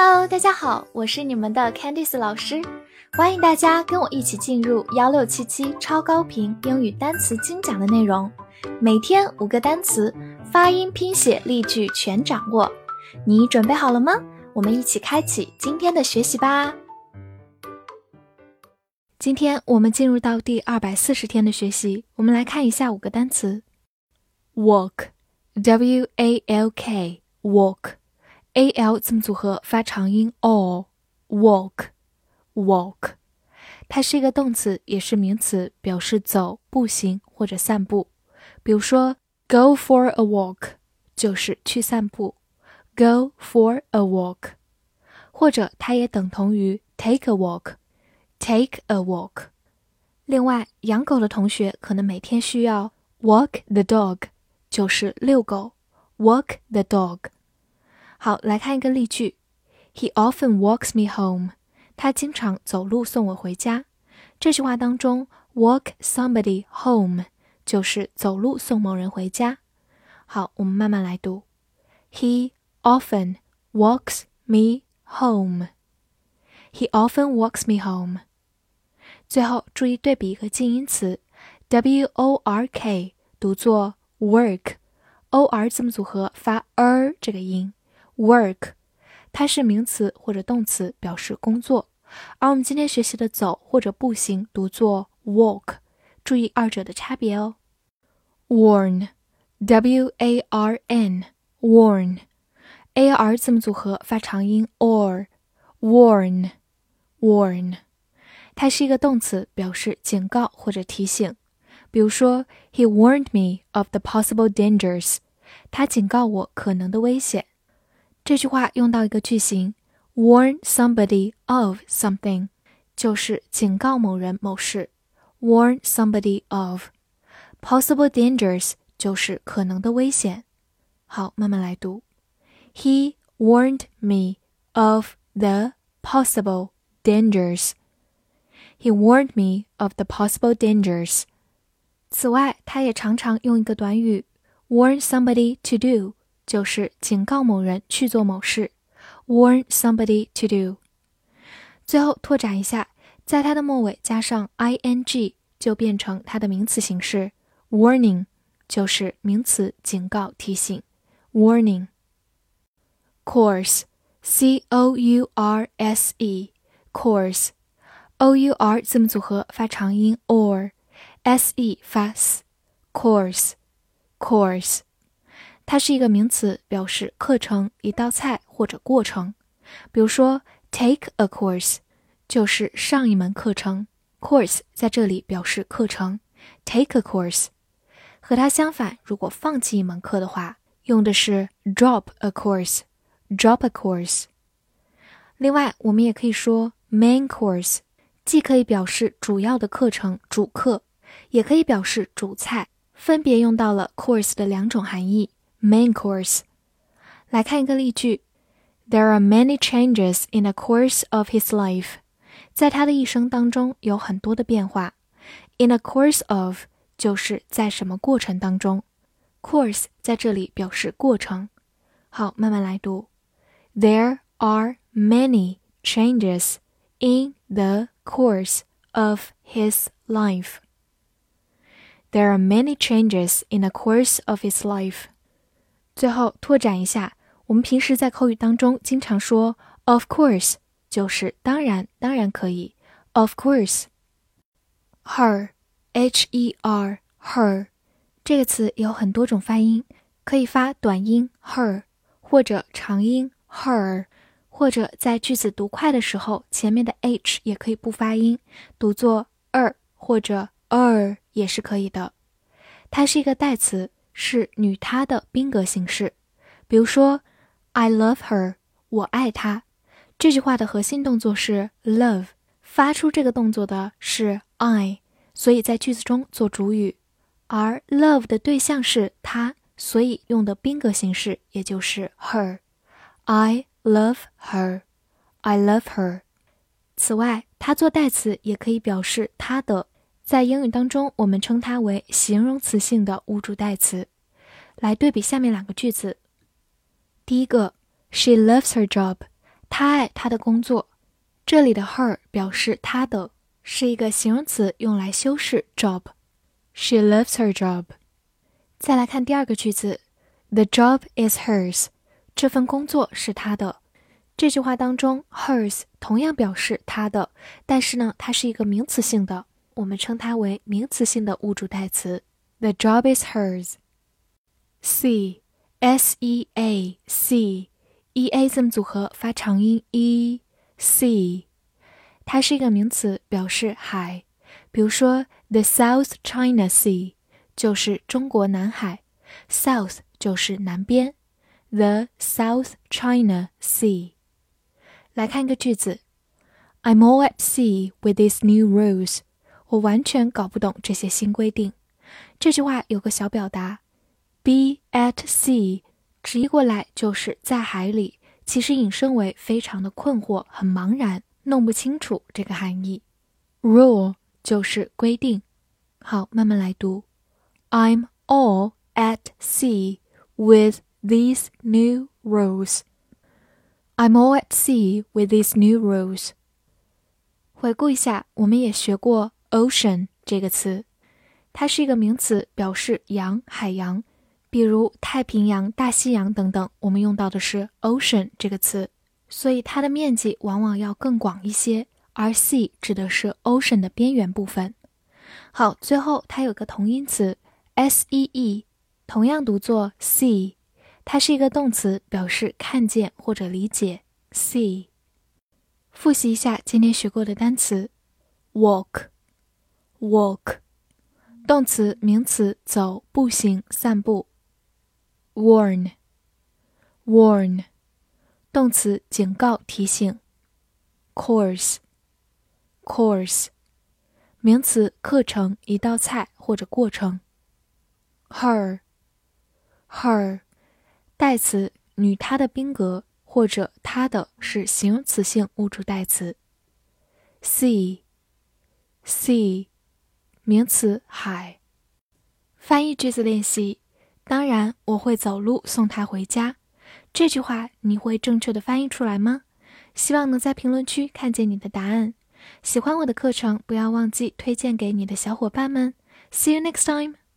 Hello，大家好，我是你们的 Candice 老师，欢迎大家跟我一起进入幺六七七超高频英语单词精讲的内容，每天五个单词，发音、拼写、例句全掌握，你准备好了吗？我们一起开启今天的学习吧。今天我们进入到第二百四十天的学习，我们来看一下五个单词：walk，w a l k，walk。A l 字母组合发长音 o，walk，walk，它是一个动词，也是名词，表示走、步行或者散步。比如说，go for a walk 就是去散步，go for a walk，或者它也等同于 take a walk，take a walk。另外，养狗的同学可能每天需要 walk the dog，就是遛狗，walk the dog。好，来看一个例句：He often walks me home。他经常走路送我回家。这句话当中，walk somebody home 就是走路送某人回家。好，我们慢慢来读：He often walks me home。He often walks me home。最后注意对比一个近音词，w o r k 读作 work，o r 字母组合发 er 这个音。 Work，它是名词或者动词，表示工作。而我们今天学习的走或者步行读作 walk，注意二者的差别哦。Warn，w a r n，warn，a r 字母组合发长音 or，warn，warn，它是一个动词，表示警告或者提醒。比如说，He warned me of the possible dangers。他警告我可能的危险。这句话用到一个句型，warn somebody of something，就是警告某人某事。warn somebody of possible dangers 就是可能的危险。好，慢慢来读。He warned me of the possible dangers. He warned me of the possible dangers. 此外，他也常常用一个短语 warn somebody to do。 就是警告某人去做某事，warn somebody to do。最后拓展一下，在它的末尾加上 ing，就变成它的名词形式，warning，就是名词，警告、提醒，warning。course，c o u r s e，course，o u r 字母组合发长音 or，s e 发 s，course，course。它是一个名词，表示课程、一道菜或者过程。比如说，take a course 就是上一门课程，course 在这里表示课程。take a course 和它相反，如果放弃一门课的话，用的是 drop a course，drop a course。另外，我们也可以说 main course，既可以表示主要的课程、主课，也可以表示主菜，分别用到了 course 的两种含义。Main course，来看一个例句：There are many changes in the course of his life。在他的一生当中有很多的变化。In the course of 就是在什么过程当中，course 在这里表示过程。好，慢慢来读：There are many changes in the course of his life. There are many changes in the course of his life. 最后拓展一下，我们平时在口语当中经常说 “of course”，就是当然，当然可以。Of course。Her，H-E-R，her，这个词有很多种发音，可以发短音 her，或者长音 her，或者在句子读快的时候，前面的 h 也可以不发音，读作 er 或者 er 也是可以的。它是一个代词。是女她的宾格形式，比如说，I love her，我爱她。这句话的核心动作是 love，发出这个动作的是 I，所以在句子中做主语，而 love 的对象是她，所以用的宾格形式也就是 her。I love her，I love her。此外，它做代词也可以表示她的。在英语当中，我们称它为形容词性的物主代词。来对比下面两个句子。第一个，She loves her job，她爱她的工作。这里的 her 表示她的，是一个形容词，用来修饰 job。She loves her job。再来看第二个句子，The job is hers。这份工作是她的。这句话当中，hers 同样表示她的，但是呢，它是一个名词性的，我们称它为名词性的物主代词。The job is hers。C S E A C E A 字母组合发长音 e sea，它是一个名词，表示海。比如说，the South China Sea 就是中国南海，South 就是南边，the South China Sea。来看一个句子，I'm all at sea with these new rules。 我完全搞不懂这些新规定。这句话有个小表达，be at sea，直译过来就是在海里，其实引申为非常的困惑、很茫然、弄不清楚这个含义。rule 就是规定。好，慢慢来读，I'm all at sea with these new rules。I'm all at sea with these new rules。回顾一下，我们也学过 ocean 这个词，它是一个名词，表示洋、海洋。比如太平洋、大西洋等等，我们用到的是 ocean 这个词，所以它的面积往往要更广一些。而 sea 指的是 ocean 的边缘部分。好，最后它有个同音词 s e e，同样读作 see。它是一个动词，表示看见或者理解。see。复习一下今天学过的单词，Walk Walk，动词、名词，走、步行、散步。；warn，warn，动词，警告、提醒。；course，course，名词，课程、一道菜或者过程。；her，her。代词女她的宾格或者她的是形容词性物主代词。See，see 名词海。翻译句子练习。当然，我会走路送他回家。这句话你会正确的翻译出来吗？希望能在评论区看见你的答案。喜欢我的课程，不要忘记推荐给你的小伙伴们。See you next time.